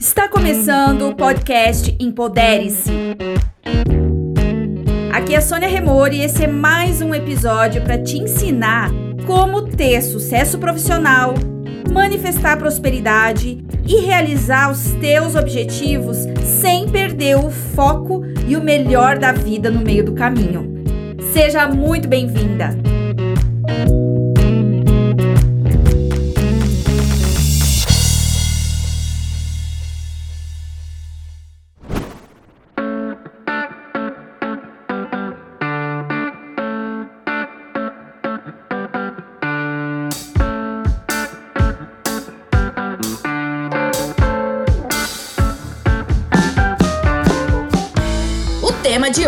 Está começando o podcast Empodere-se. Aqui é a Sônia Remori e esse é mais um episódio para te ensinar como ter sucesso profissional, manifestar prosperidade e realizar os teus objetivos sem perder o foco e o melhor da vida no meio do caminho. Seja muito bem-vinda!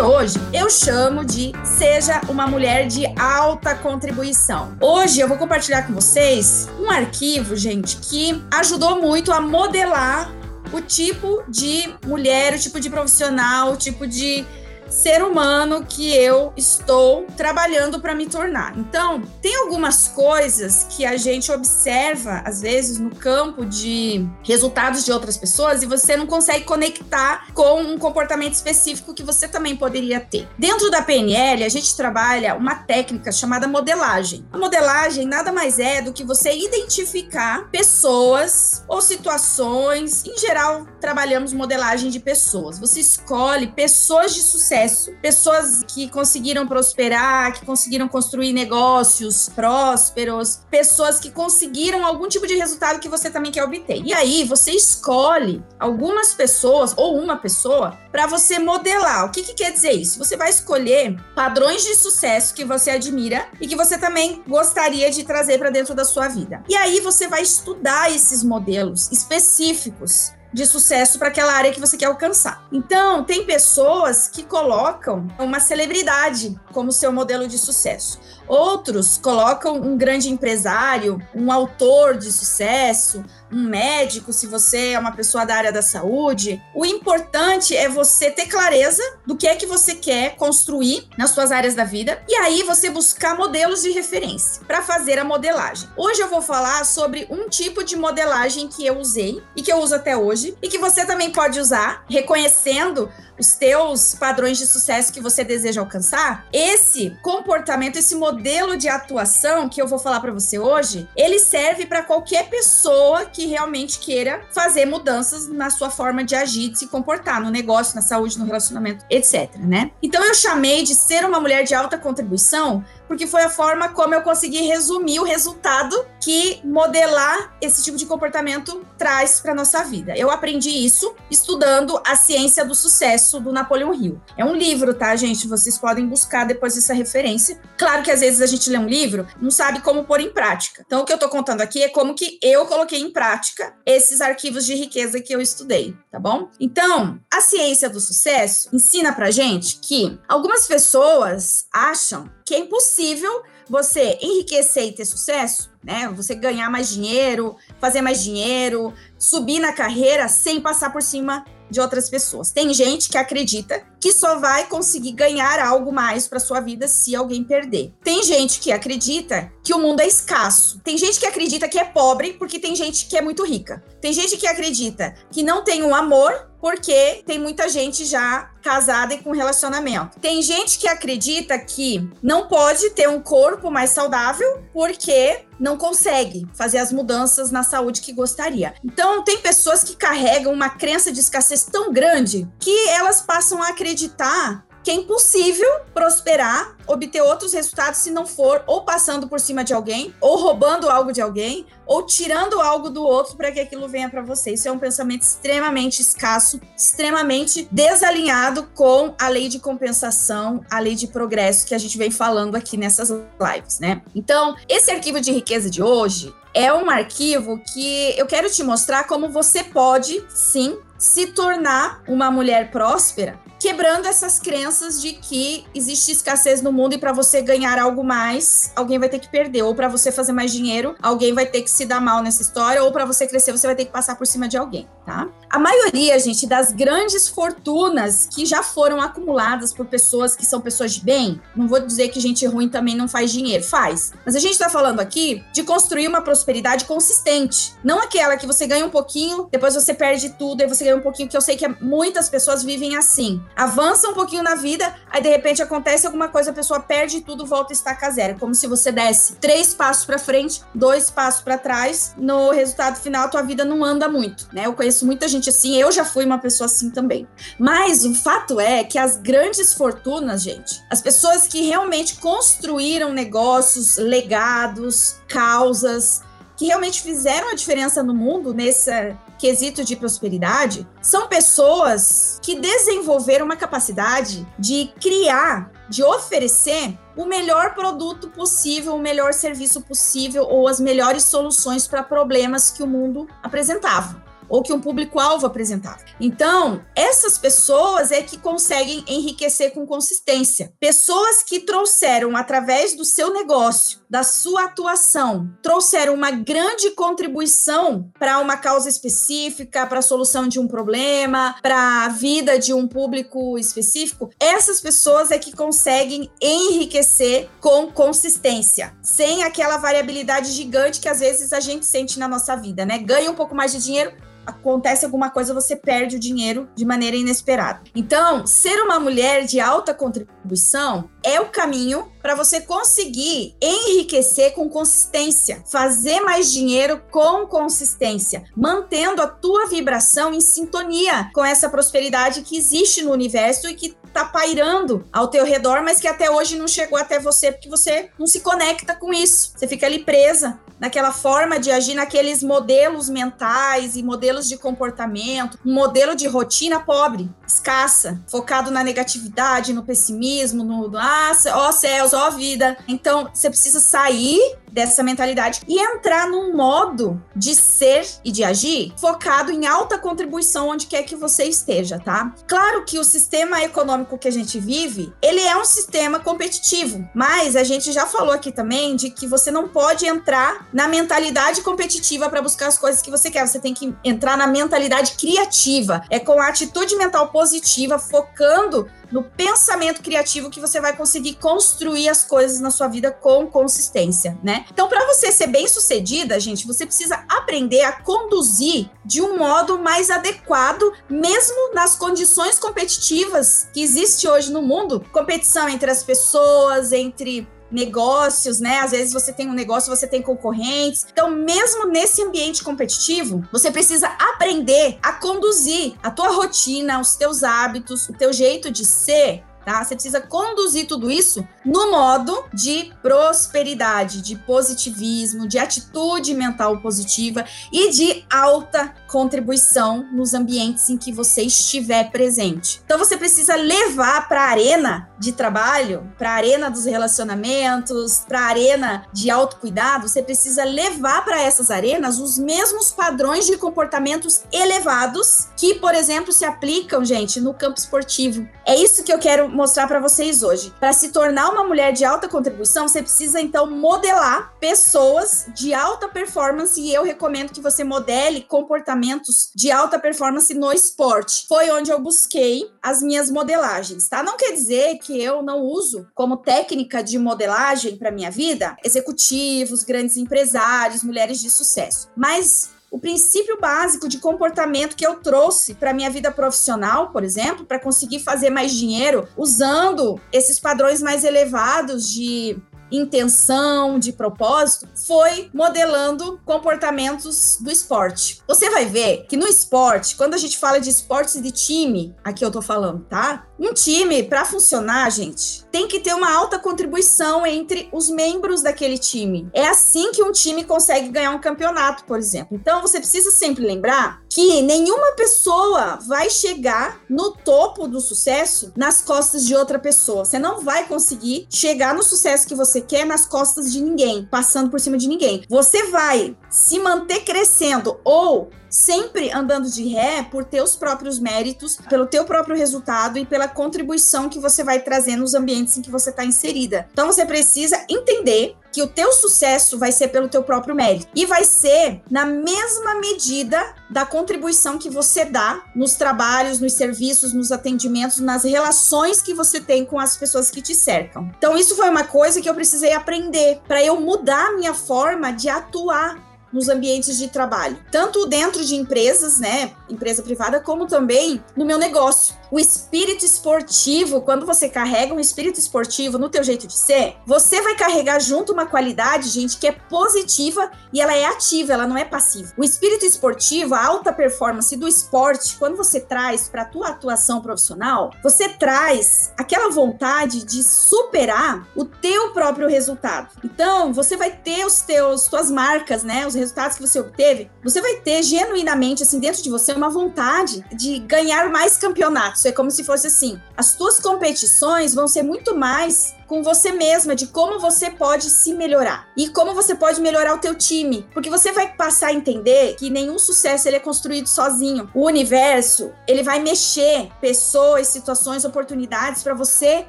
Hoje eu chamo de Seja uma Mulher de Alta Contribuição. Hoje eu vou compartilhar com vocês um arquivo, gente, que ajudou muito a modelar o tipo de mulher, o tipo de profissional, o tipo de ser humano que eu estou trabalhando para me tornar. Então, tem algumas coisas que a gente observa, às vezes, no campo de resultados de outras pessoas e você não consegue conectar com um comportamento específico que você também poderia ter. Dentro da PNL, a gente trabalha uma técnica chamada modelagem. A modelagem nada mais é do que você identificar pessoas ou situações. Em geral, trabalhamos modelagem de pessoas. Você escolhe pessoas de sucesso sucesso, pessoas que conseguiram prosperar, que conseguiram construir negócios prósperos, pessoas que conseguiram algum tipo de resultado que você também quer obter. E aí você escolhe algumas pessoas ou uma pessoa para você modelar. O que, que quer dizer isso? Você vai escolher padrões de sucesso que você admira e que você também gostaria de trazer para dentro da sua vida. E aí você vai estudar esses modelos específicos de sucesso para aquela área que você quer alcançar. Então, tem pessoas que colocam uma celebridade como seu modelo de sucesso. Outros colocam um grande empresário, um autor de sucesso, um médico, se você é uma pessoa da área da saúde. O importante é você ter clareza do que é que você quer construir nas suas áreas da vida e aí você buscar modelos de referência para fazer a modelagem. Hoje eu vou falar sobre um tipo de modelagem que eu usei e que eu uso até hoje e que você também pode usar, reconhecendo os teus padrões de sucesso que você deseja alcançar, esse comportamento, esse modelo de atuação que eu vou falar para você hoje, ele serve para qualquer pessoa que realmente queira fazer mudanças na sua forma de agir, de se comportar no negócio, na saúde, no relacionamento, etc, né? Então eu chamei de ser uma mulher de alta contribuição porque foi a forma como eu consegui resumir o resultado que modelar esse tipo de comportamento traz para nossa vida. Eu aprendi isso estudando a ciência do sucesso do Napoleão Hill. É um livro, tá, gente? Vocês podem buscar depois essa referência. Claro que às vezes a gente lê um livro, não sabe como pôr em prática. Então o que eu tô contando aqui é como que eu coloquei em prática esses arquivos de riqueza que eu estudei, tá bom? Então, a ciência do sucesso ensina pra gente que algumas pessoas acham que é impossível você enriquecer e ter sucesso, né? Você ganhar mais dinheiro, fazer mais dinheiro, subir na carreira sem passar por cima de outras pessoas. Tem gente que acredita que só vai conseguir ganhar algo mais para sua vida se alguém perder. Tem gente que acredita que o mundo é escasso. Tem gente que acredita que é pobre porque tem gente que é muito rica. Tem gente que acredita que não tem um amor porque tem muita gente já casada e com relacionamento. Tem gente que acredita que não pode ter um corpo mais saudável porque não consegue fazer as mudanças na saúde que gostaria. Então, tem pessoas que carregam uma crença de escassez tão grande que elas passam a acreditar que é impossível prosperar, obter outros resultados se não for ou passando por cima de alguém, ou roubando algo de alguém, ou tirando algo do outro para que aquilo venha para você. Isso é um pensamento extremamente escasso, extremamente desalinhado com a lei de compensação, a lei de progresso que a gente vem falando aqui nessas lives, né? Então, esse arquivo de riqueza de hoje é um arquivo que eu quero te mostrar como você pode, sim, se tornar uma mulher próspera, quebrando essas crenças de que existe escassez no mundo e para você ganhar algo mais, alguém vai ter que perder, ou para você fazer mais dinheiro, alguém vai ter que se dar mal nessa história, ou para você crescer, você vai ter que passar por cima de alguém. tá? A maioria, gente, das grandes fortunas que já foram acumuladas por pessoas que são pessoas de bem, não vou dizer que gente ruim também não faz dinheiro, faz. Mas a gente está falando aqui de construir uma prosperidade consistente, não aquela que você ganha um pouquinho, depois você perde tudo, aí você ganha um pouquinho, que eu sei que muitas pessoas vivem assim. Avança um pouquinho na vida, aí de repente acontece alguma coisa, a pessoa perde tudo, volta a estacar zero, como se você desse três passos para frente, dois passos para trás, no resultado final tua vida não anda muito, né? Eu conheço muita gente assim, eu já fui uma pessoa assim também. Mas o fato é que as grandes fortunas, gente, as pessoas que realmente construíram negócios, legados, causas, que realmente fizeram a diferença no mundo nesse quesito de prosperidade, são pessoas que desenvolveram uma capacidade de criar, de oferecer o melhor produto possível, o melhor serviço possível ou as melhores soluções para problemas que o mundo apresentava ou que um público-alvo apresentava. Então, essas pessoas é que conseguem enriquecer com consistência. Pessoas que trouxeram, através do seu negócio, da sua atuação, trouxeram uma grande contribuição para uma causa específica, para a solução de um problema, para a vida de um público específico, essas pessoas é que conseguem enriquecer com consistência, sem aquela variabilidade gigante que às vezes a gente sente na nossa vida, né? Ganha um pouco mais de dinheiro, acontece alguma coisa, você perde o dinheiro de maneira inesperada. Então, ser uma mulher de alta contribuição é o caminho para você conseguir enriquecer com consistência, fazer mais dinheiro com consistência, mantendo a tua vibração em sintonia com essa prosperidade que existe no universo e que tá pairando ao teu redor, mas que até hoje não chegou até você porque você não se conecta com isso. Você fica ali presa naquela forma de agir, naqueles modelos mentais e modelos de comportamento, um modelo de rotina pobre, escassa, focado na negatividade, no pessimismo, no ah, ó céus, ó vida. Então, você precisa sair dessa mentalidade e entrar num modo de ser e de agir focado em alta contribuição onde quer que você esteja, tá? Claro que o sistema econômico que a gente vive, ele é um sistema competitivo, mas a gente já falou aqui também de que você não pode entrar na mentalidade competitiva para buscar as coisas que você quer, você tem que entrar na mentalidade criativa, é com a atitude mental positiva, focando no pensamento criativo que você vai conseguir construir as coisas na sua vida com consistência, né? Então, para você ser bem-sucedida, gente, você precisa aprender a conduzir de um modo mais adequado, mesmo nas condições competitivas que existe hoje no mundo, competição entre as pessoas, entre negócios, né? Às vezes você tem um negócio, você tem concorrentes. Então, mesmo nesse ambiente competitivo, você precisa aprender a conduzir a tua rotina, os teus hábitos, o teu jeito de ser tá? Você precisa conduzir tudo isso no modo de prosperidade, de positivismo, de atitude mental positiva e de alta contribuição nos ambientes em que você estiver presente. Então você precisa levar para a arena de trabalho, para a arena dos relacionamentos, para a arena de autocuidado, você precisa levar para essas arenas os mesmos padrões de comportamentos elevados que, por exemplo, se aplicam, gente, no campo esportivo. É isso que eu quero mostrar para vocês hoje. Para se tornar uma mulher de alta contribuição, você precisa então modelar pessoas de alta performance e eu recomendo que você modele comportamentos de alta performance no esporte. Foi onde eu busquei as minhas modelagens, tá? Não quer dizer que eu não uso como técnica de modelagem para minha vida executivos, grandes empresários, mulheres de sucesso. Mas o princípio básico de comportamento que eu trouxe para minha vida profissional, por exemplo, para conseguir fazer mais dinheiro usando esses padrões mais elevados de intenção, de propósito, foi modelando comportamentos do esporte. Você vai ver que no esporte, quando a gente fala de esportes de time, aqui eu tô falando, tá? Um time, para funcionar, gente, tem que ter uma alta contribuição entre os membros daquele time. É assim que um time consegue ganhar um campeonato, por exemplo. Então, você precisa sempre lembrar que nenhuma pessoa vai chegar no topo do sucesso nas costas de outra pessoa. Você não vai conseguir chegar no sucesso que você quer nas costas de ninguém, passando por cima de ninguém. Você vai se manter crescendo ou sempre andando de ré por teus próprios méritos, pelo teu próprio resultado e pela contribuição que você vai trazer nos ambientes em que você está inserida. Então você precisa entender que o teu sucesso vai ser pelo teu próprio mérito e vai ser na mesma medida da contribuição que você dá nos trabalhos, nos serviços, nos atendimentos, nas relações que você tem com as pessoas que te cercam. Então isso foi uma coisa que eu precisei aprender para eu mudar a minha forma de atuar nos ambientes de trabalho, tanto dentro de empresas, né, empresa privada, como também no meu negócio. O espírito esportivo, quando você carrega um espírito esportivo no teu jeito de ser, você vai carregar junto uma qualidade, gente, que é positiva e ela é ativa, ela não é passiva. O espírito esportivo, a alta performance do esporte, quando você traz para tua atuação profissional, você traz aquela vontade de superar o teu próprio resultado. Então, você vai ter os teus tuas marcas, né, os resultados que você obteve, você vai ter genuinamente assim dentro de você uma vontade de ganhar mais campeonatos. É como se fosse assim, as tuas competições vão ser muito mais com você mesma de como você pode se melhorar e como você pode melhorar o teu time, porque você vai passar a entender que nenhum sucesso ele é construído sozinho. O universo, ele vai mexer pessoas, situações, oportunidades para você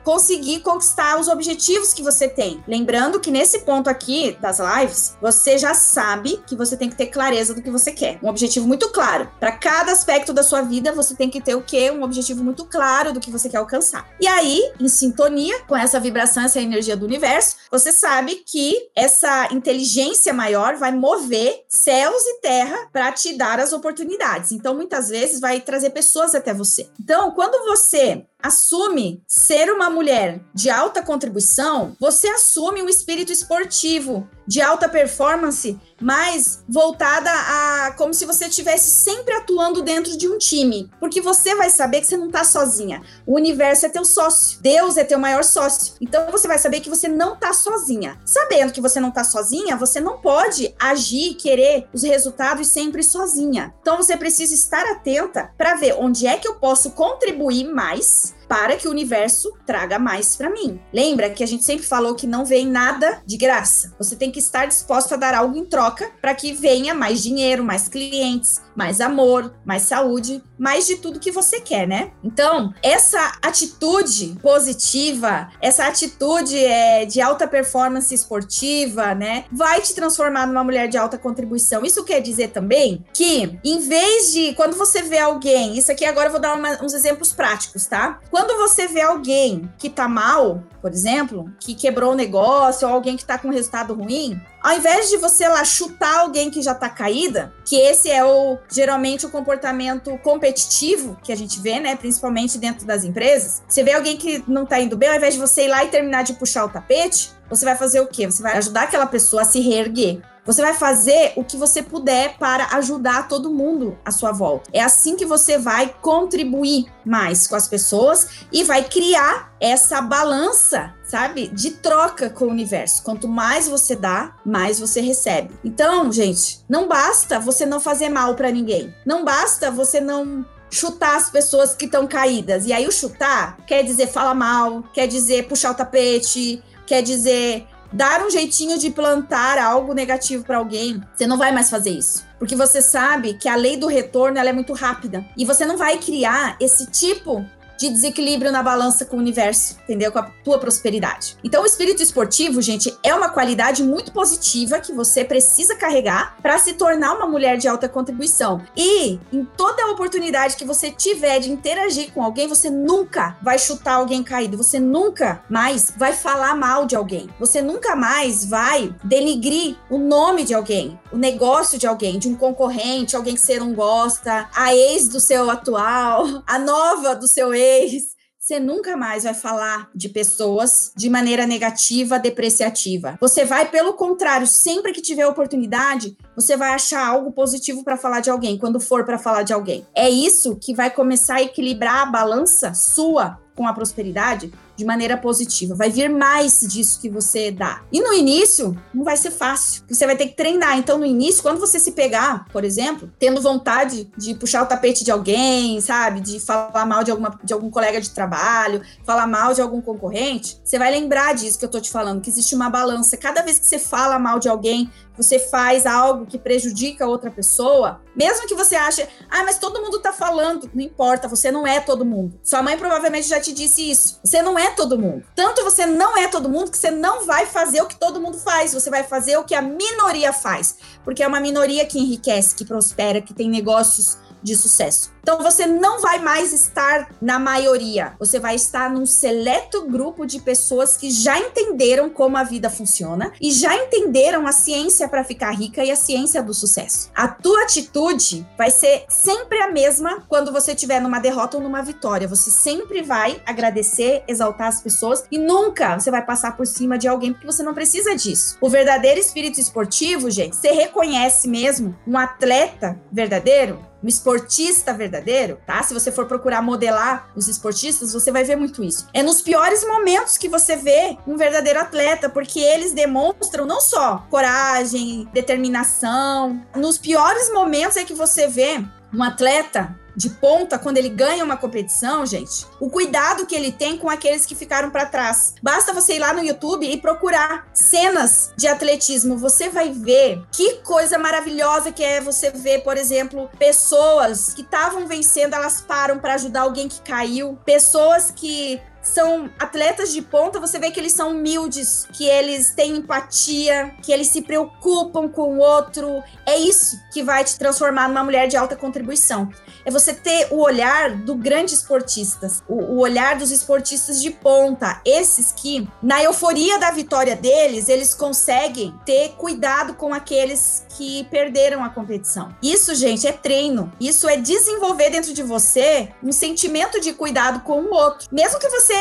conseguir conquistar os objetivos que você tem. Lembrando que nesse ponto aqui das lives, você já sabe que você tem que ter clareza do que você quer. Um objetivo muito claro. Para cada aspecto da sua vida, você tem que ter o quê? Um objetivo muito claro do que você quer alcançar. E aí, em sintonia com essa vibração vibração, essa energia do universo, você sabe que essa inteligência maior vai mover céus e terra para te dar as oportunidades. Então, muitas vezes, vai trazer pessoas até você. Então, quando você assume ser uma mulher de alta contribuição, você assume um espírito esportivo de alta performance, mas voltada a como se você estivesse sempre atuando dentro de um time, porque você vai saber que você não está sozinha. O universo é teu sócio, Deus é teu maior sócio. Então você vai saber que você não está sozinha. Sabendo que você não está sozinha, você não pode agir, querer os resultados sempre sozinha. Então você precisa estar atenta para ver onde é que eu posso contribuir mais para que o universo traga mais para mim. Lembra que a gente sempre falou que não vem nada de graça. Você tem que estar disposto a dar algo em troca para que venha mais dinheiro, mais clientes, mais amor, mais saúde, mais de tudo que você quer, né? Então, essa atitude positiva, essa atitude é, de alta performance esportiva, né, vai te transformar numa mulher de alta contribuição. Isso quer dizer também que, em vez de quando você vê alguém, isso aqui agora eu vou dar uma, uns exemplos práticos, tá? Quando você vê alguém que tá mal, por exemplo, que quebrou o negócio, ou alguém que tá com resultado ruim, ao invés de você lá chutar alguém que já tá caída, que esse é o geralmente o comportamento competitivo que a gente vê, né, principalmente dentro das empresas, você vê alguém que não tá indo bem, ao invés de você ir lá e terminar de puxar o tapete, você vai fazer o quê? Você vai ajudar aquela pessoa a se reerguer. Você vai fazer o que você puder para ajudar todo mundo à sua volta. É assim que você vai contribuir mais com as pessoas e vai criar essa balança, sabe, de troca com o universo. Quanto mais você dá, mais você recebe. Então, gente, não basta você não fazer mal para ninguém. Não basta você não chutar as pessoas que estão caídas. E aí o chutar quer dizer falar mal, quer dizer puxar o tapete, quer dizer dar um jeitinho de plantar algo negativo para alguém, você não vai mais fazer isso. Porque você sabe que a lei do retorno ela é muito rápida. E você não vai criar esse tipo de desequilíbrio na balança com o universo, entendeu? Com a tua prosperidade. Então, o espírito esportivo, gente, é uma qualidade muito positiva que você precisa carregar para se tornar uma mulher de alta contribuição. E em toda oportunidade que você tiver de interagir com alguém, você nunca vai chutar alguém caído, você nunca mais vai falar mal de alguém, você nunca mais vai denigrir o nome de alguém, o negócio de alguém, de um concorrente, alguém que você não gosta, a ex do seu atual, a nova do seu ex vez, você nunca mais vai falar de pessoas de maneira negativa, depreciativa. Você vai, pelo contrário, sempre que tiver oportunidade, você vai achar algo positivo para falar de alguém, quando for para falar de alguém. É isso que vai começar a equilibrar a balança sua com a prosperidade de maneira positiva. Vai vir mais disso que você dá. E no início, não vai ser fácil. Você vai ter que treinar. Então, no início, quando você se pegar, por exemplo, tendo vontade de puxar o tapete de alguém, sabe? De falar mal de, alguma, de algum colega de trabalho, falar mal de algum concorrente, você vai lembrar disso que eu tô te falando, que existe uma balança. Cada vez que você fala mal de alguém, você faz algo que prejudica outra pessoa, mesmo que você ache, ah, mas todo mundo tá falando, não importa, você não é todo mundo. Sua mãe provavelmente já te disse isso. Você não é todo mundo. Tanto você não é todo mundo que você não vai fazer o que todo mundo faz, você vai fazer o que a minoria faz, porque é uma minoria que enriquece, que prospera, que tem negócios de sucesso. Então você não vai mais estar na maioria, você vai estar num seleto grupo de pessoas que já entenderam como a vida funciona e já entenderam a ciência para ficar rica e a ciência do sucesso. A tua atitude vai ser sempre a mesma quando você estiver numa derrota ou numa vitória. Você sempre vai agradecer, exaltar as pessoas e nunca você vai passar por cima de alguém porque você não precisa disso. O verdadeiro espírito esportivo, gente, você reconhece mesmo um atleta verdadeiro um esportista verdadeiro, tá? Se você for procurar modelar os esportistas, você vai ver muito isso. É nos piores momentos que você vê um verdadeiro atleta, porque eles demonstram não só coragem, determinação, nos piores momentos é que você vê um atleta de ponta, quando ele ganha uma competição, gente, o cuidado que ele tem com aqueles que ficaram para trás. Basta você ir lá no YouTube e procurar cenas de atletismo. Você vai ver que coisa maravilhosa que é você ver, por exemplo, pessoas que estavam vencendo, elas param para ajudar alguém que caiu, pessoas que são atletas de ponta, você vê que eles são humildes, que eles têm empatia, que eles se preocupam com o outro. É isso que vai te transformar numa mulher de alta contribuição. É você ter o olhar do grande esportista, o, o olhar dos esportistas de ponta, esses que, na euforia da vitória deles, eles conseguem ter cuidado com aqueles que perderam a competição. Isso, gente, é treino. Isso é desenvolver dentro de você um sentimento de cuidado com o outro. Mesmo que você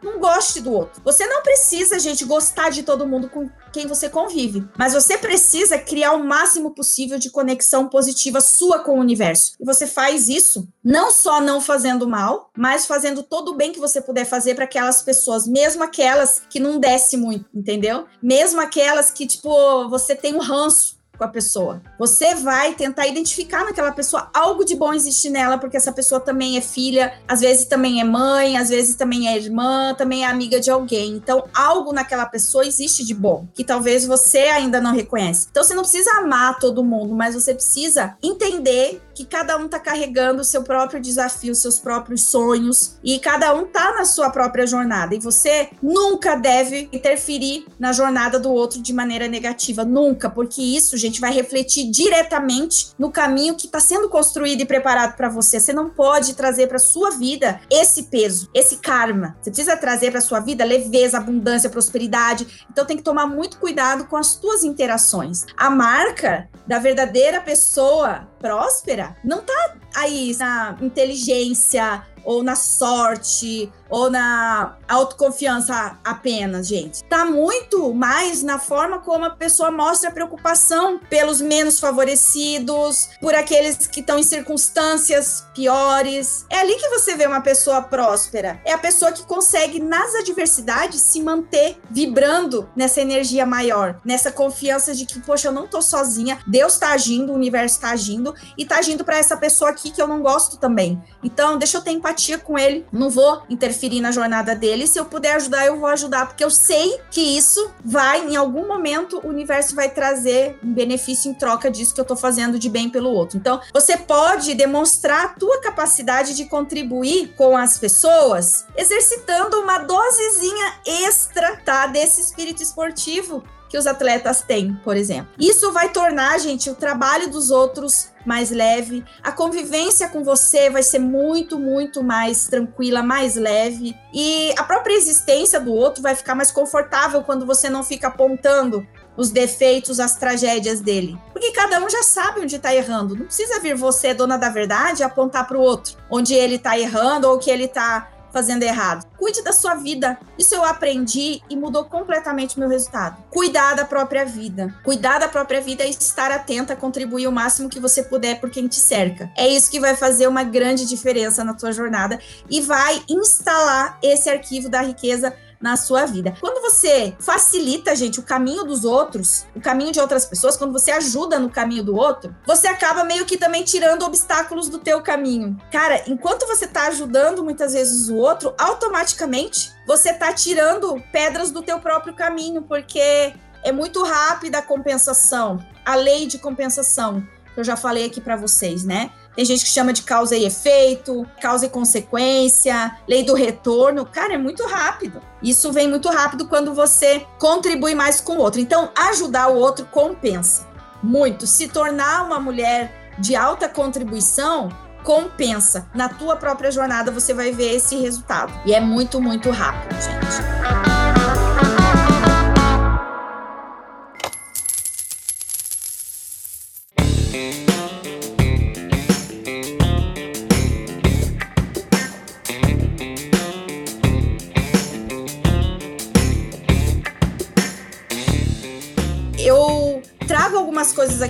não goste do outro. Você não precisa, gente, gostar de todo mundo com quem você convive, mas você precisa criar o máximo possível de conexão positiva sua com o universo. E você faz isso não só não fazendo mal, mas fazendo todo o bem que você puder fazer para aquelas pessoas, mesmo aquelas que não desce muito, entendeu? Mesmo aquelas que tipo você tem um ranço com a pessoa. Você vai tentar identificar naquela pessoa algo de bom existe nela, porque essa pessoa também é filha, às vezes também é mãe, às vezes também é irmã, também é amiga de alguém. Então, algo naquela pessoa existe de bom, que talvez você ainda não reconhece. Então, você não precisa amar todo mundo, mas você precisa entender que cada um tá carregando o seu próprio desafio, seus próprios sonhos, e cada um tá na sua própria jornada. E você nunca deve interferir na jornada do outro de maneira negativa, nunca, porque isso, gente, vai refletir diretamente no caminho que está sendo construído e preparado para você. Você não pode trazer para sua vida esse peso, esse karma. Você precisa trazer para sua vida leveza, abundância, prosperidade. Então tem que tomar muito cuidado com as tuas interações. A marca da verdadeira pessoa próspera? Não tá aí na inteligência ou na sorte ou na autoconfiança apenas, gente. Tá muito mais na forma como a pessoa mostra preocupação pelos menos favorecidos, por aqueles que estão em circunstâncias piores. É ali que você vê uma pessoa próspera. É a pessoa que consegue nas adversidades se manter vibrando nessa energia maior, nessa confiança de que, poxa, eu não tô sozinha, Deus tá agindo, o universo tá agindo e tá agindo para essa pessoa aqui que eu não gosto também. Então, deixa eu ter empatia com ele, não vou interferir na jornada dele. Se eu puder ajudar, eu vou ajudar, porque eu sei que isso vai, em algum momento, o universo vai trazer um benefício em troca disso que eu tô fazendo de bem pelo outro. Então, você pode demonstrar a tua capacidade de contribuir com as pessoas exercitando uma dosezinha extra, tá? Desse espírito esportivo que os atletas têm, por exemplo. Isso vai tornar, gente, o trabalho dos outros mais leve, a convivência com você vai ser muito, muito mais tranquila, mais leve, e a própria existência do outro vai ficar mais confortável quando você não fica apontando os defeitos, as tragédias dele. Porque cada um já sabe onde está errando. Não precisa vir você, dona da verdade, apontar para o outro onde ele está errando ou que ele está fazendo errado. Cuide da sua vida. Isso eu aprendi e mudou completamente meu resultado. Cuidar da própria vida. Cuidar da própria vida é estar atenta, contribuir o máximo que você puder por quem te cerca. É isso que vai fazer uma grande diferença na tua jornada e vai instalar esse arquivo da riqueza na sua vida. Quando você facilita, gente, o caminho dos outros, o caminho de outras pessoas, quando você ajuda no caminho do outro, você acaba meio que também tirando obstáculos do teu caminho. Cara, enquanto você tá ajudando muitas vezes o outro, automaticamente você tá tirando pedras do teu próprio caminho, porque é muito rápida a compensação, a lei de compensação, que eu já falei aqui para vocês, né? Tem gente que chama de causa e efeito, causa e consequência, lei do retorno. Cara, é muito rápido. Isso vem muito rápido quando você contribui mais com o outro. Então, ajudar o outro compensa muito. Se tornar uma mulher de alta contribuição compensa. Na tua própria jornada você vai ver esse resultado. E é muito, muito rápido, gente.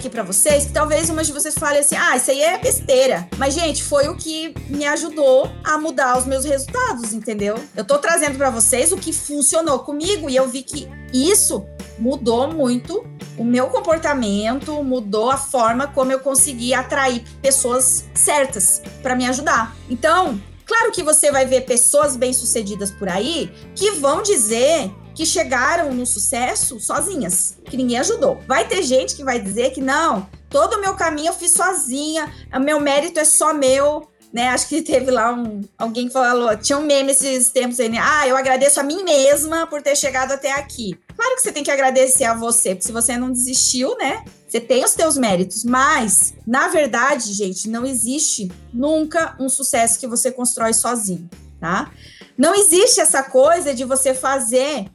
Aqui para vocês que talvez umas de vocês falem assim: ah, isso aí é besteira. Mas, gente, foi o que me ajudou a mudar os meus resultados, entendeu? Eu tô trazendo para vocês o que funcionou comigo e eu vi que isso mudou muito o meu comportamento, mudou a forma como eu consegui atrair pessoas certas para me ajudar. Então, claro que você vai ver pessoas bem-sucedidas por aí que vão dizer que chegaram no sucesso sozinhas, que ninguém ajudou. Vai ter gente que vai dizer que não, todo o meu caminho eu fiz sozinha, o meu mérito é só meu, né? Acho que teve lá um alguém que falou, tinha um meme esses tempos aí, né? Ah, eu agradeço a mim mesma por ter chegado até aqui. Claro que você tem que agradecer a você, porque se você não desistiu, né? Você tem os teus méritos, mas na verdade, gente, não existe nunca um sucesso que você constrói sozinho, tá? Não existe essa coisa de você fazer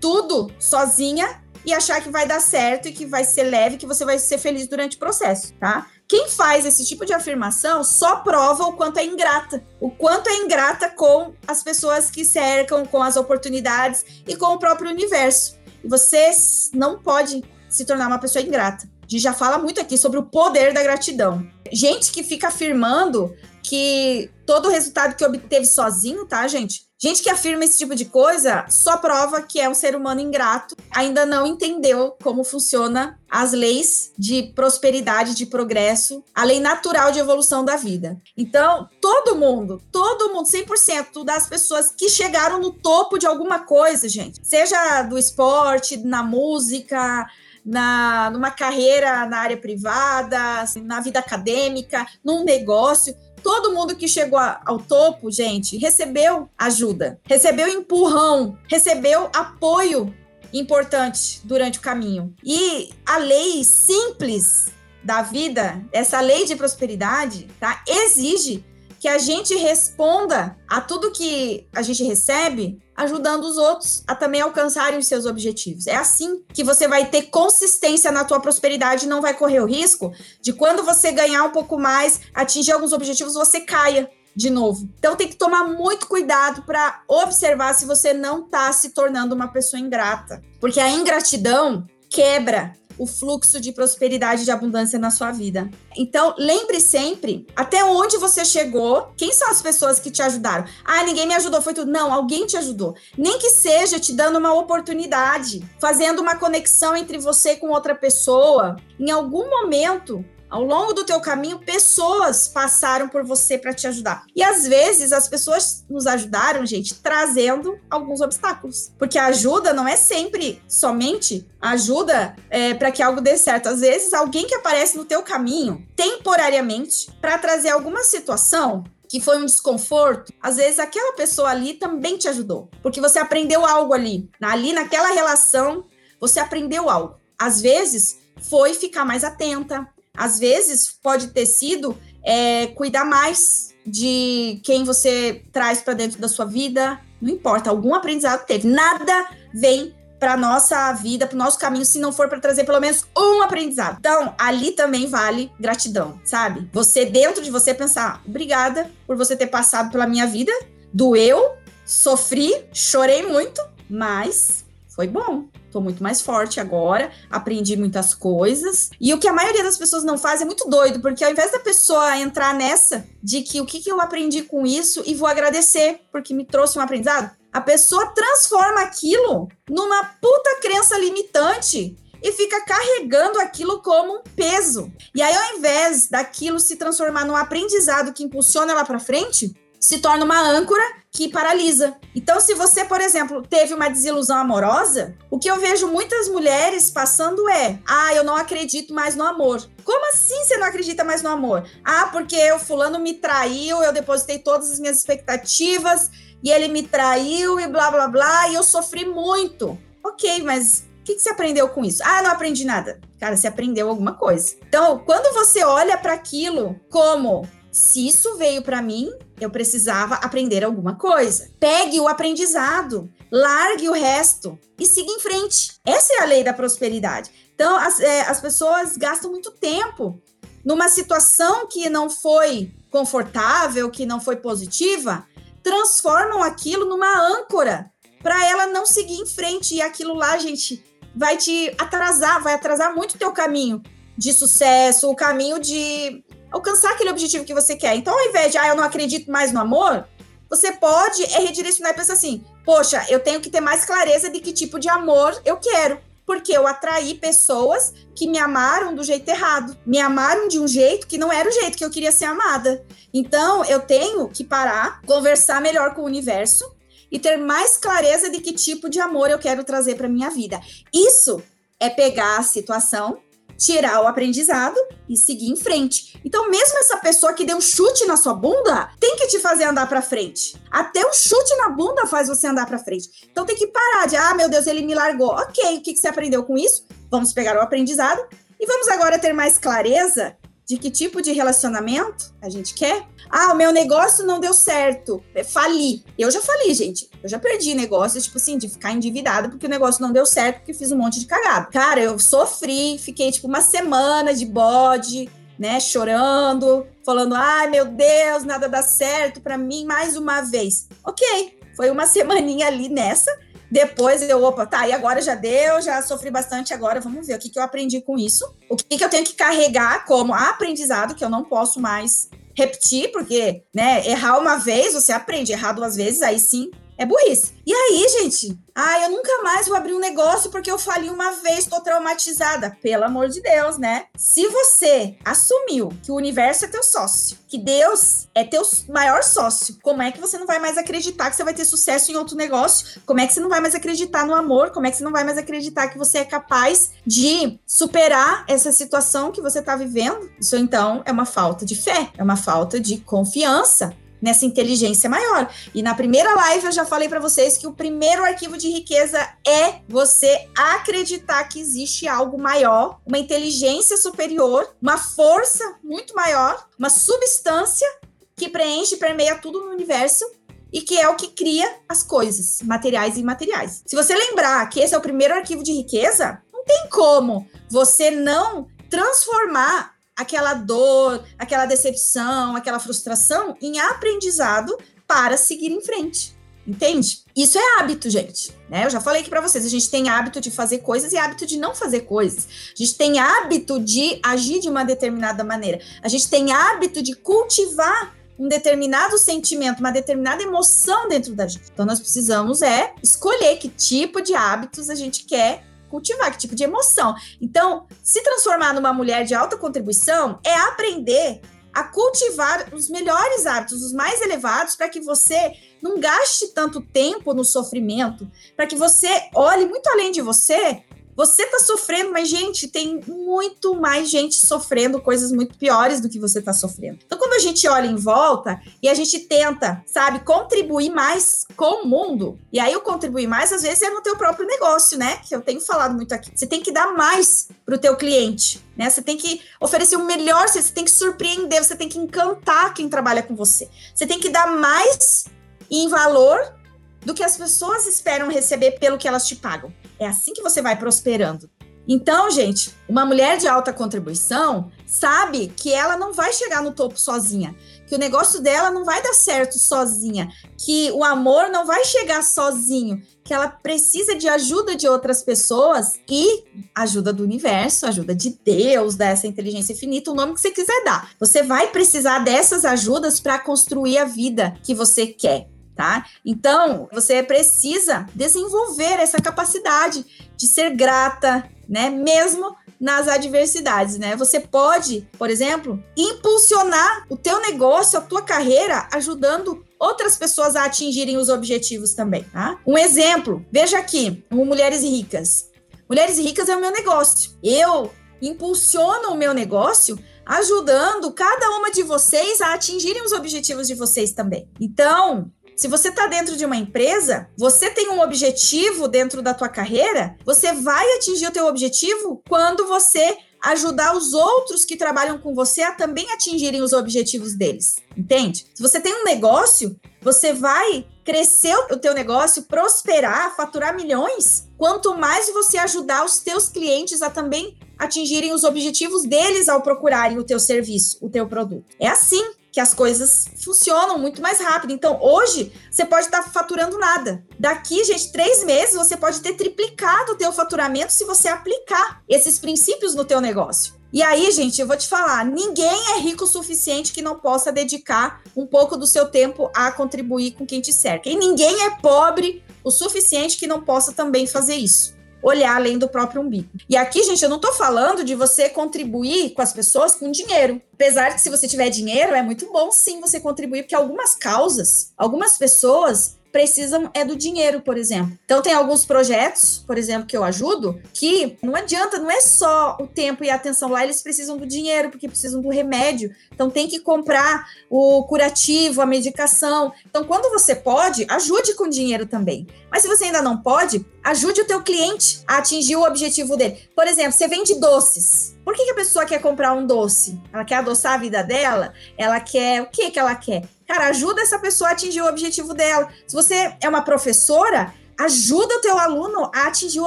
tudo sozinha e achar que vai dar certo e que vai ser leve, que você vai ser feliz durante o processo, tá? Quem faz esse tipo de afirmação só prova o quanto é ingrata, o quanto é ingrata com as pessoas que cercam, com as oportunidades e com o próprio universo. E você não pode se tornar uma pessoa ingrata. A gente já fala muito aqui sobre o poder da gratidão. Gente que fica afirmando que todo o resultado que obteve sozinho, tá, gente? Gente que afirma esse tipo de coisa só prova que é um ser humano ingrato, ainda não entendeu como funciona as leis de prosperidade, de progresso, a lei natural de evolução da vida. Então, todo mundo, todo mundo, 100% das pessoas que chegaram no topo de alguma coisa, gente, seja do esporte, na música, na, numa carreira na área privada, na vida acadêmica, num negócio, Todo mundo que chegou ao topo, gente, recebeu ajuda, recebeu empurrão, recebeu apoio importante durante o caminho. E a lei simples da vida, essa lei de prosperidade, tá? Exige que a gente responda a tudo que a gente recebe, ajudando os outros a também alcançarem os seus objetivos. É assim que você vai ter consistência na tua prosperidade e não vai correr o risco de quando você ganhar um pouco mais, atingir alguns objetivos, você caia de novo. Então tem que tomar muito cuidado para observar se você não está se tornando uma pessoa ingrata, porque a ingratidão quebra o fluxo de prosperidade e de abundância na sua vida. Então, lembre sempre até onde você chegou, quem são as pessoas que te ajudaram. Ah, ninguém me ajudou, foi tudo. Não, alguém te ajudou. Nem que seja te dando uma oportunidade, fazendo uma conexão entre você com outra pessoa. Em algum momento, ao longo do teu caminho, pessoas passaram por você para te ajudar. E às vezes as pessoas nos ajudaram, gente, trazendo alguns obstáculos. Porque a ajuda não é sempre somente ajuda é, para que algo dê certo. Às vezes, alguém que aparece no teu caminho temporariamente para trazer alguma situação que foi um desconforto, às vezes aquela pessoa ali também te ajudou, porque você aprendeu algo ali. Ali naquela relação, você aprendeu algo. Às vezes foi ficar mais atenta, às vezes pode ter sido é, cuidar mais de quem você traz para dentro da sua vida. Não importa, algum aprendizado teve. Nada vem para nossa vida, para o nosso caminho, se não for para trazer pelo menos um aprendizado. Então, ali também vale gratidão, sabe? Você dentro de você pensar, obrigada por você ter passado pela minha vida, doeu, sofri, chorei muito, mas foi bom. Tô muito mais forte agora, aprendi muitas coisas. E o que a maioria das pessoas não faz é muito doido, porque ao invés da pessoa entrar nessa de que o que, que eu aprendi com isso e vou agradecer porque me trouxe um aprendizado, a pessoa transforma aquilo numa puta crença limitante e fica carregando aquilo como um peso. E aí, ao invés daquilo se transformar num aprendizado que impulsiona ela para frente, se torna uma âncora que paralisa. Então, se você, por exemplo, teve uma desilusão amorosa, o que eu vejo muitas mulheres passando é: ah, eu não acredito mais no amor. Como assim você não acredita mais no amor? Ah, porque o fulano me traiu, eu depositei todas as minhas expectativas e ele me traiu e blá blá blá, e eu sofri muito. Ok, mas o que, que você aprendeu com isso? Ah, não aprendi nada. Cara, você aprendeu alguma coisa. Então, quando você olha para aquilo como se isso veio para mim, eu precisava aprender alguma coisa. Pegue o aprendizado, largue o resto e siga em frente. Essa é a lei da prosperidade. Então, as, é, as pessoas gastam muito tempo numa situação que não foi confortável, que não foi positiva, transformam aquilo numa âncora para ela não seguir em frente. E aquilo lá, gente, vai te atrasar, vai atrasar muito o teu caminho de sucesso, o caminho de alcançar aquele objetivo que você quer. Então, ao invés de, ah, eu não acredito mais no amor, você pode é redirecionar e pensar assim: poxa, eu tenho que ter mais clareza de que tipo de amor eu quero. Porque eu atraí pessoas que me amaram do jeito errado, me amaram de um jeito que não era o jeito que eu queria ser amada. Então, eu tenho que parar, conversar melhor com o universo e ter mais clareza de que tipo de amor eu quero trazer para minha vida. Isso é pegar a situação tirar o aprendizado e seguir em frente. Então, mesmo essa pessoa que deu um chute na sua bunda, tem que te fazer andar para frente. Até um chute na bunda faz você andar para frente. Então, tem que parar de, ah, meu Deus, ele me largou. Ok, o que, que você aprendeu com isso? Vamos pegar o aprendizado e vamos agora ter mais clareza de que tipo de relacionamento a gente quer. Ah, o meu negócio não deu certo, é, fali. Eu já fali, gente. Eu já perdi negócio, tipo assim, de ficar endividada porque o negócio não deu certo, porque fiz um monte de cagada. Cara, eu sofri, fiquei tipo uma semana de bode, né, chorando, falando: "Ai, meu Deus, nada dá certo para mim mais uma vez". OK. Foi uma semaninha ali nessa depois eu, opa, tá, e agora já deu, já sofri bastante, agora vamos ver o que, que eu aprendi com isso. O que, que eu tenho que carregar como aprendizado, que eu não posso mais repetir, porque, né, errar uma vez, você aprende, errar duas vezes, aí sim é burrice. E aí, gente? Ah, eu nunca mais vou abrir um negócio porque eu falei uma vez, tô traumatizada. Pelo amor de Deus, né? Se você assumiu que o universo é teu sócio, que Deus é teu maior sócio, como é que você não vai mais acreditar que você vai ter sucesso em outro negócio? Como é que você não vai mais acreditar no amor? Como é que você não vai mais acreditar que você é capaz de superar essa situação que você tá vivendo? Isso então é uma falta de fé, é uma falta de confiança nessa inteligência maior. E na primeira live eu já falei para vocês que o primeiro arquivo de riqueza é você acreditar que existe algo maior, uma inteligência superior, uma força muito maior, uma substância que preenche e permeia tudo no universo e que é o que cria as coisas, materiais e imateriais. Se você lembrar que esse é o primeiro arquivo de riqueza, não tem como você não transformar aquela dor, aquela decepção, aquela frustração em aprendizado para seguir em frente. Entende? Isso é hábito, gente. Né? Eu já falei aqui para vocês, a gente tem hábito de fazer coisas e hábito de não fazer coisas. A gente tem hábito de agir de uma determinada maneira. A gente tem hábito de cultivar um determinado sentimento, uma determinada emoção dentro da gente. Então nós precisamos é escolher que tipo de hábitos a gente quer cultivar, que tipo de emoção. Então, se transformar numa mulher de alta contribuição é aprender a cultivar os melhores hábitos, os mais elevados, para que você não gaste tanto tempo no sofrimento, para que você olhe muito além de você você tá sofrendo, mas, gente, tem muito mais gente sofrendo coisas muito piores do que você tá sofrendo. Então, quando a gente olha em volta e a gente tenta, sabe, contribuir mais com o mundo, e aí o contribuir mais, às vezes, é no teu próprio negócio, né? Que eu tenho falado muito aqui. Você tem que dar mais pro teu cliente, né? Você tem que oferecer o melhor, você tem que surpreender, você tem que encantar quem trabalha com você. Você tem que dar mais em valor do que as pessoas esperam receber pelo que elas te pagam. É assim que você vai prosperando. Então, gente, uma mulher de alta contribuição sabe que ela não vai chegar no topo sozinha, que o negócio dela não vai dar certo sozinha, que o amor não vai chegar sozinho, que ela precisa de ajuda de outras pessoas e ajuda do universo, ajuda de Deus, dessa inteligência infinita, o nome que você quiser dar. Você vai precisar dessas ajudas para construir a vida que você quer tá? Então, você precisa desenvolver essa capacidade de ser grata, né? Mesmo nas adversidades, né? Você pode, por exemplo, impulsionar o teu negócio, a tua carreira, ajudando outras pessoas a atingirem os objetivos também, tá? Um exemplo, veja aqui, o Mulheres Ricas. Mulheres Ricas é o meu negócio. Eu impulsiono o meu negócio ajudando cada uma de vocês a atingirem os objetivos de vocês também. Então, se você está dentro de uma empresa, você tem um objetivo dentro da tua carreira, você vai atingir o teu objetivo quando você ajudar os outros que trabalham com você a também atingirem os objetivos deles. Entende? Se você tem um negócio, você vai crescer o teu negócio, prosperar, faturar milhões, quanto mais você ajudar os teus clientes a também atingirem os objetivos deles ao procurarem o teu serviço, o teu produto. É assim que as coisas funcionam muito mais rápido. Então, hoje, você pode estar faturando nada. Daqui, gente, três meses, você pode ter triplicado o teu faturamento se você aplicar esses princípios no teu negócio. E aí, gente, eu vou te falar, ninguém é rico o suficiente que não possa dedicar um pouco do seu tempo a contribuir com quem te cerca. E ninguém é pobre o suficiente que não possa também fazer isso olhar além do próprio umbigo. E aqui, gente, eu não estou falando de você contribuir com as pessoas com dinheiro. Apesar que se você tiver dinheiro, é muito bom sim você contribuir, porque algumas causas, algumas pessoas precisam é do dinheiro, por exemplo. Então tem alguns projetos, por exemplo, que eu ajudo, que não adianta, não é só o tempo e a atenção lá, eles precisam do dinheiro, porque precisam do remédio. Então tem que comprar o curativo, a medicação. Então quando você pode, ajude com dinheiro também. Mas se você ainda não pode, ajude o teu cliente a atingir o objetivo dele. Por exemplo, você vende doces. Por que, que a pessoa quer comprar um doce? Ela quer adoçar a vida dela? Ela quer o que que ela quer? Cara, ajuda essa pessoa a atingir o objetivo dela. Se você é uma professora, ajuda o teu aluno a atingir o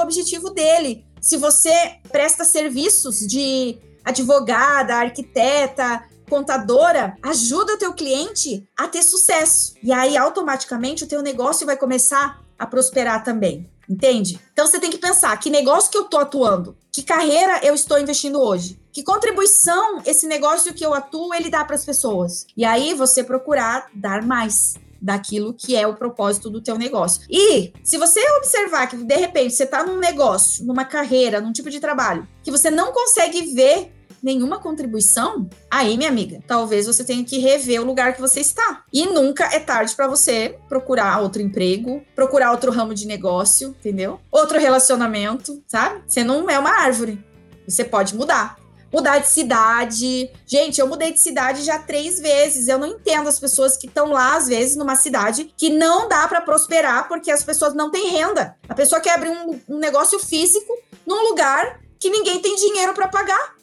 objetivo dele. Se você presta serviços de advogada, arquiteta, contadora, ajuda o teu cliente a ter sucesso. E aí automaticamente o teu negócio vai começar a prosperar também. Entende? Então você tem que pensar que negócio que eu tô atuando, que carreira eu estou investindo hoje, que contribuição esse negócio que eu atuo ele dá para as pessoas. E aí você procurar dar mais daquilo que é o propósito do teu negócio. E se você observar que de repente você está num negócio, numa carreira, num tipo de trabalho que você não consegue ver nenhuma contribuição, aí, minha amiga, talvez você tenha que rever o lugar que você está. E nunca é tarde para você procurar outro emprego, procurar outro ramo de negócio, entendeu? Outro relacionamento, sabe? Você não é uma árvore. Você pode mudar mudar de cidade. Gente, eu mudei de cidade já três vezes. Eu não entendo as pessoas que estão lá, às vezes, numa cidade que não dá para prosperar porque as pessoas não têm renda. A pessoa quer abrir um, um negócio físico num lugar que ninguém tem dinheiro para pagar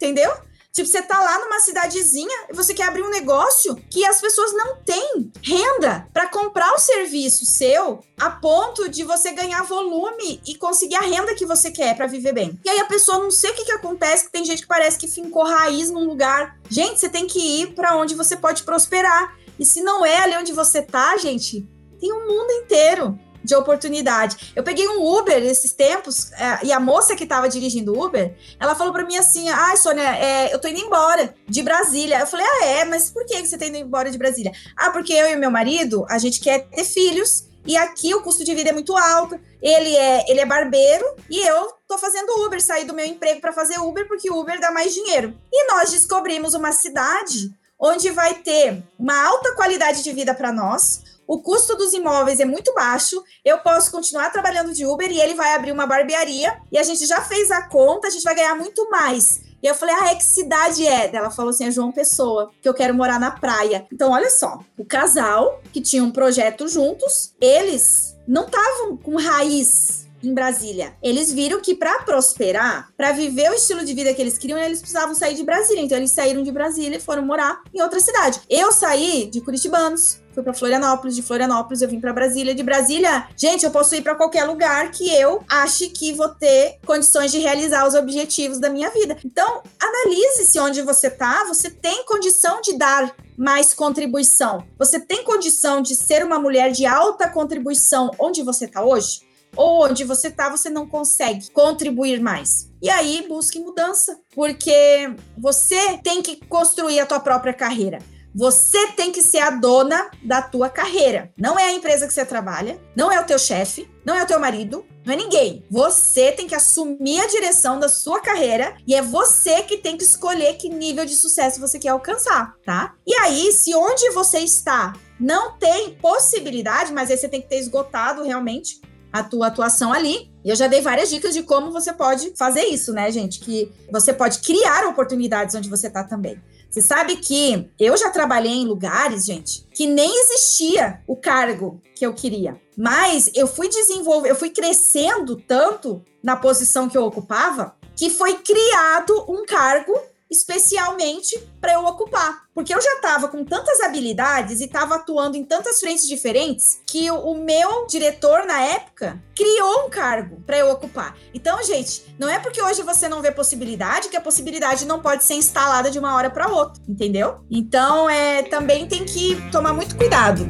entendeu? Tipo, você tá lá numa cidadezinha e você quer abrir um negócio que as pessoas não têm renda para comprar o serviço seu a ponto de você ganhar volume e conseguir a renda que você quer para viver bem. E aí a pessoa não sei o que que acontece, que tem gente que parece que fincou raiz num lugar. Gente, você tem que ir para onde você pode prosperar. E se não é ali onde você tá, gente, tem um mundo inteiro de oportunidade. Eu peguei um Uber esses tempos é, e a moça que estava dirigindo o Uber, ela falou para mim assim: "Ai, ah, Sônia, é, eu tô indo embora de Brasília". Eu falei: "Ah, é, mas por que você tá indo embora de Brasília?". "Ah, porque eu e meu marido, a gente quer ter filhos e aqui o custo de vida é muito alto. Ele é, ele é barbeiro e eu tô fazendo Uber, saí do meu emprego para fazer Uber porque Uber dá mais dinheiro. E nós descobrimos uma cidade onde vai ter uma alta qualidade de vida para nós, o custo dos imóveis é muito baixo, eu posso continuar trabalhando de Uber e ele vai abrir uma barbearia e a gente já fez a conta, a gente vai ganhar muito mais. E eu falei, ah, é que cidade é? Ela falou assim, é João Pessoa, que eu quero morar na praia. Então, olha só, o casal que tinha um projeto juntos, eles não estavam com raiz em Brasília. Eles viram que para prosperar, para viver o estilo de vida que eles queriam, eles precisavam sair de Brasília. Então eles saíram de Brasília e foram morar em outra cidade. Eu saí de Curitibanos, fui para Florianópolis, de Florianópolis eu vim para Brasília, de Brasília, gente, eu posso ir para qualquer lugar que eu ache que vou ter condições de realizar os objetivos da minha vida. Então, analise se onde você tá, você tem condição de dar mais contribuição. Você tem condição de ser uma mulher de alta contribuição onde você tá hoje? Ou onde você está, você não consegue contribuir mais. E aí busque mudança, porque você tem que construir a tua própria carreira. Você tem que ser a dona da tua carreira. Não é a empresa que você trabalha, não é o teu chefe, não é o teu marido, não é ninguém. Você tem que assumir a direção da sua carreira e é você que tem que escolher que nível de sucesso você quer alcançar, tá? E aí, se onde você está não tem possibilidade, mas aí você tem que ter esgotado realmente a tua atuação ali. E eu já dei várias dicas de como você pode fazer isso, né, gente? Que você pode criar oportunidades onde você está também. Você sabe que eu já trabalhei em lugares, gente, que nem existia o cargo que eu queria. Mas eu fui desenvolver, eu fui crescendo tanto na posição que eu ocupava, que foi criado um cargo especialmente para eu ocupar. Porque eu já estava com tantas habilidades e estava atuando em tantas frentes diferentes que o, meu diretor na época criou um cargo para eu ocupar. Então, gente, não é porque hoje você não vê possibilidade que a possibilidade não pode ser instalada de uma hora para outra, entendeu? Então, é também tem que tomar muito cuidado.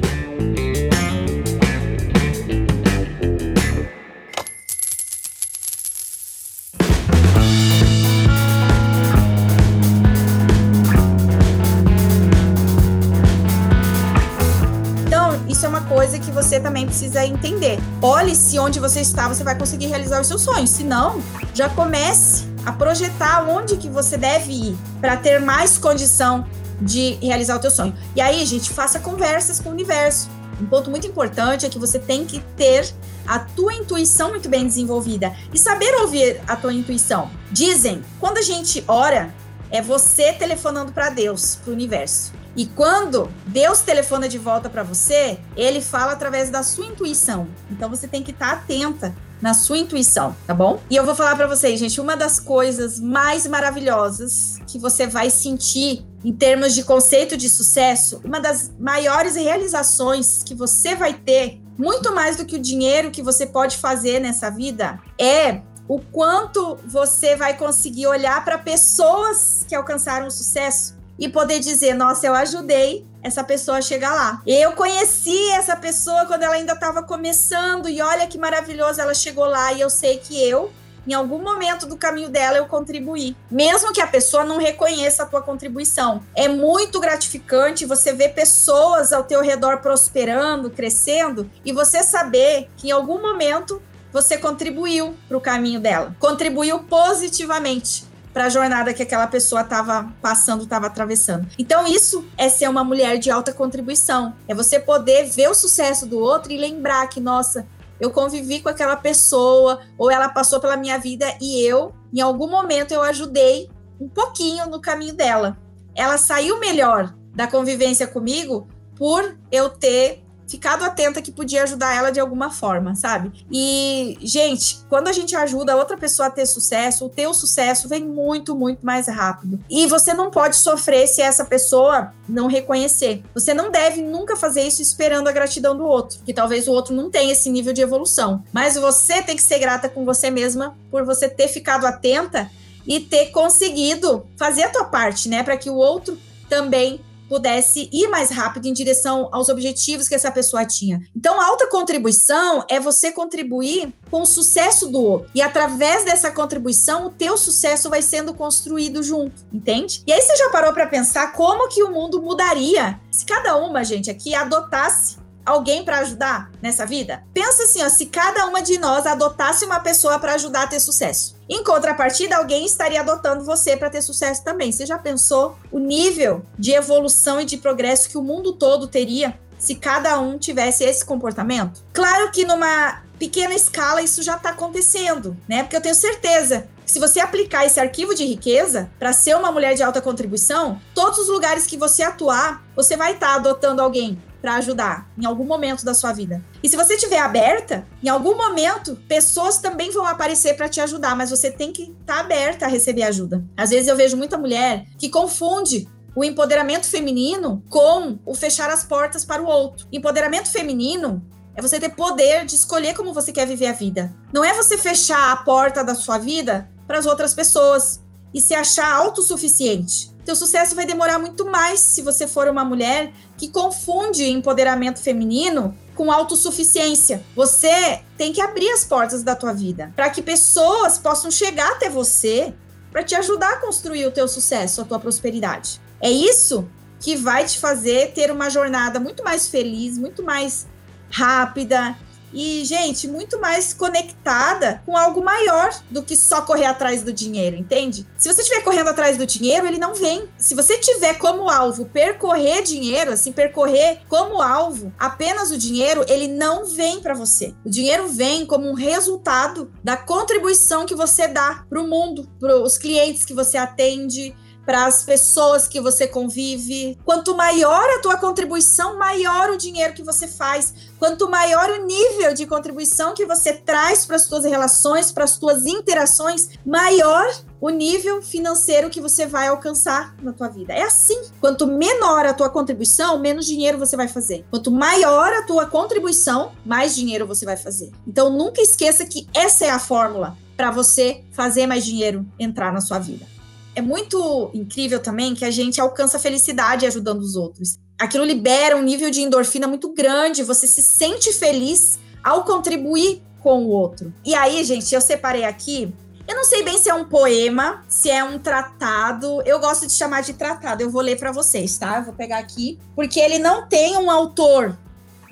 Coisa que você também precisa entender. Olhe se onde você está, você vai conseguir realizar os seus sonhos. Se não, já comece a projetar onde que você deve ir para ter mais condição de realizar o teu sonho. E aí, gente, faça conversas com o universo. Um ponto muito importante é que você tem que ter a tua intuição muito bem desenvolvida e saber ouvir a tua intuição. Dizem, quando a gente ora, é você telefonando para Deus, para o universo. E quando Deus telefona de volta para você, ele fala através da sua intuição. Então você tem que estar tá atenta na sua intuição, tá bom? E eu vou falar para vocês, gente, uma das coisas mais maravilhosas que você vai sentir em termos de conceito de sucesso, uma das maiores realizações que você vai ter, muito mais do que o dinheiro que você pode fazer nessa vida, é o quanto você vai conseguir olhar para pessoas que alcançaram o sucesso e poder dizer: nossa, eu ajudei essa pessoa a chegar lá. Eu conheci essa pessoa quando ela ainda estava começando e olha que maravilhoso, ela chegou lá e eu sei que eu em algum momento do caminho dela eu contribuí. Mesmo que a pessoa não reconheça a tua contribuição. É muito gratificante você ver pessoas ao teu redor prosperando, crescendo e você saber que em algum momento você contribuiu para o caminho dela. Contribuiu positivamente para a jornada que aquela pessoa estava passando, estava atravessando. Então, isso é ser uma mulher de alta contribuição. É você poder ver o sucesso do outro e lembrar que, nossa, eu convivi com aquela pessoa, ou ela passou pela minha vida e eu, em algum momento, eu ajudei um pouquinho no caminho dela. Ela saiu melhor da convivência comigo por eu ter ficado atenta que podia ajudar ela de alguma forma, sabe? E, gente, quando a gente ajuda outra pessoa a ter sucesso, o teu sucesso vem muito, muito mais rápido. E você não pode sofrer se essa pessoa não reconhecer. Você não deve nunca fazer isso esperando a gratidão do outro, que talvez o outro não tenha esse nível de evolução. Mas você tem que ser grata com você mesma por você ter ficado atenta e ter conseguido fazer a tua parte, né, para que o outro também pudesse ir mais rápido em direção aos objetivos que essa pessoa tinha. Então, alta contribuição é você contribuir com o sucesso do outro. E através dessa contribuição, o teu sucesso vai sendo construído junto, entende? E aí você já parou para pensar como que o mundo mudaria se cada uma, gente, aqui adotasse alguém para ajudar nessa vida? Pensa assim, ó, se cada uma de nós adotasse uma pessoa para ajudar a ter sucesso. Em contrapartida, alguém estaria adotando você para ter sucesso também. Você já pensou o nível de evolução e de progresso que o mundo todo teria se cada um tivesse esse comportamento? Claro que numa pequena escala isso já está acontecendo, né? Porque eu tenho certeza que se você aplicar esse arquivo de riqueza para ser uma mulher de alta contribuição, todos os lugares que você atuar, você vai estar tá adotando alguém para ajudar em algum momento da sua vida. E se você estiver aberta, em algum momento, pessoas também vão aparecer para te ajudar, mas você tem que estar tá aberta a receber ajuda. Às vezes eu vejo muita mulher que confunde o empoderamento feminino com o fechar as portas para o outro. Empoderamento feminino é você ter poder de escolher como você quer viver a vida. Não é você fechar a porta da sua vida para as outras pessoas e se achar autossuficiente. Teu sucesso vai demorar muito mais se você for uma mulher que confunde empoderamento feminino com autossuficiência. Você tem que abrir as portas da tua vida para que pessoas possam chegar até você para te ajudar a construir o teu sucesso, a tua prosperidade. É isso que vai te fazer ter uma jornada muito mais feliz, muito mais rápida e, gente, muito mais conectada com algo maior do que só correr atrás do dinheiro, entende? Se você estiver correndo atrás do dinheiro, ele não vem. Se você tiver como alvo percorrer dinheiro, assim, percorrer como alvo apenas o dinheiro, ele não vem para você. O dinheiro vem como um resultado da contribuição que você dá para o mundo, para os clientes que você atende, para as pessoas que você convive. Quanto maior a tua contribuição, maior o dinheiro que você faz. Quanto maior o nível de contribuição que você traz para as tuas relações, para as tuas interações, maior o nível financeiro que você vai alcançar na tua vida. É assim. Quanto menor a tua contribuição, menos dinheiro você vai fazer. Quanto maior a tua contribuição, mais dinheiro você vai fazer. Então nunca esqueça que essa é a fórmula para você fazer mais dinheiro entrar na sua vida é muito incrível também que a gente alcança felicidade ajudando os outros. Aquilo libera um nível de endorfina muito grande, você se sente feliz ao contribuir com o outro. E aí, gente, eu separei aqui. Eu não sei bem se é um poema, se é um tratado. Eu gosto de chamar de tratado. Eu vou ler para vocês, tá? Eu vou pegar aqui, porque ele não tem um autor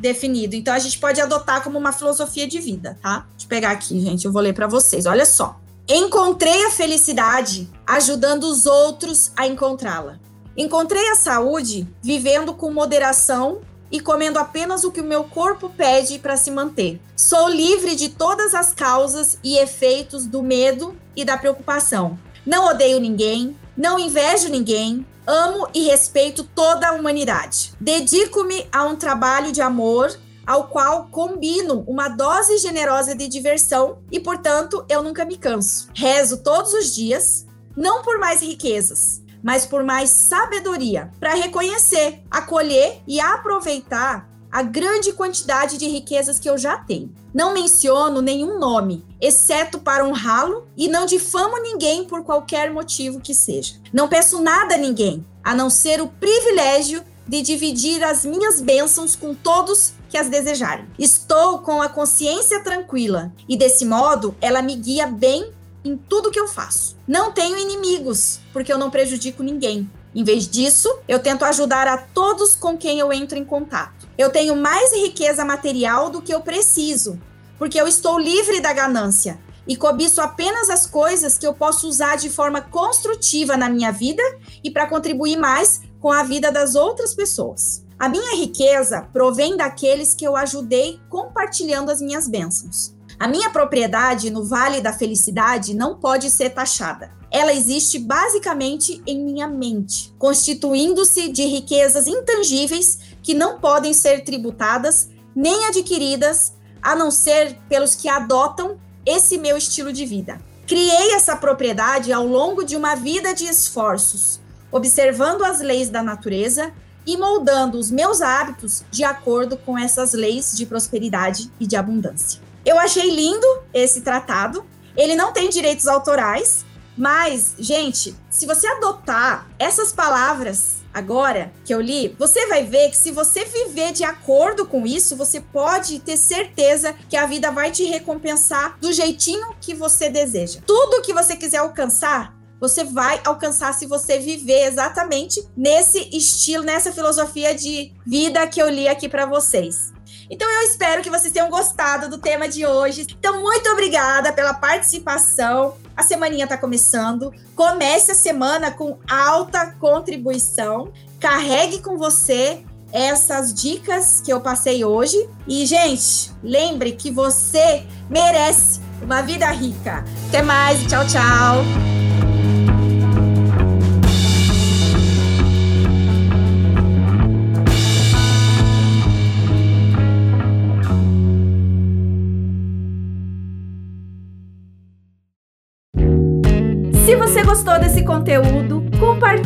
definido. Então a gente pode adotar como uma filosofia de vida, tá? Deixa eu pegar aqui, gente. Eu vou ler para vocês. Olha só. Encontrei a felicidade ajudando os outros a encontrá-la. Encontrei a saúde vivendo com moderação e comendo apenas o que o meu corpo pede para se manter. Sou livre de todas as causas e efeitos do medo e da preocupação. Não odeio ninguém, não invejo ninguém, amo e respeito toda a humanidade. Dedico-me a um trabalho de amor ao qual combino uma dose generosa de diversão e, portanto, eu nunca me canso. Rezo todos os dias, não por mais riquezas, mas por mais sabedoria, para reconhecer, acolher e aproveitar a grande quantidade de riquezas que eu já tenho. Não menciono nenhum nome, exceto para honrá-lo, e não difamo ninguém por qualquer motivo que seja. Não peço nada a ninguém, a não ser o privilégio de dividir as minhas bênçãos com todos que as desejarem. Estou com a consciência tranquila e desse modo ela me guia bem em tudo que eu faço. Não tenho inimigos, porque eu não prejudico ninguém. Em vez disso, eu tento ajudar a todos com quem eu entro em contato. Eu tenho mais riqueza material do que eu preciso, porque eu estou livre da ganância e cobiço apenas as coisas que eu posso usar de forma construtiva na minha vida e para contribuir mais com a vida das outras pessoas. A minha riqueza provém daqueles que eu ajudei compartilhando as minhas bênçãos. A minha propriedade no Vale da Felicidade não pode ser taxada. Ela existe basicamente em minha mente, constituindo-se de riquezas intangíveis que não podem ser tributadas nem adquiridas, a não ser pelos que adotam esse meu estilo de vida. Criei essa propriedade ao longo de uma vida de esforços, observando as leis da natureza e moldando os meus hábitos de acordo com essas leis de prosperidade e de abundância. Eu achei lindo esse tratado. Ele não tem direitos autorais, mas, gente, se você adotar essas palavras agora que eu li, você vai ver que se você viver de acordo com isso, você pode ter certeza que a vida vai te recompensar do jeitinho que você deseja. Tudo que você quiser alcançar, você vai alcançar se você viver exatamente nesse estilo, nessa filosofia de vida que eu li aqui para vocês. Então eu espero que vocês tenham gostado do tema de hoje. Então muito obrigada pela participação. A semaninha está começando. Comece a semana com alta contribuição. Carregue com você essas dicas que eu passei hoje. E, gente, lembre que você merece uma vida rica. Até mais, tchau, tchau.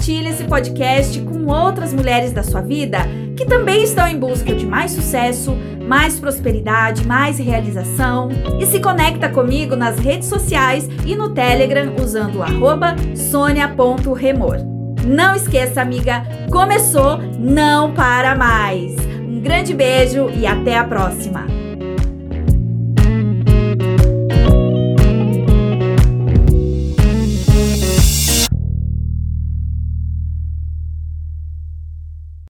Compartilhe esse podcast com outras mulheres da sua vida que também estão em busca de mais sucesso, mais prosperidade, mais realização e se conecta comigo nas redes sociais e no Telegram usando o sonia.remor. Não esqueça, amiga, começou, não para mais. Um grande beijo e até a próxima!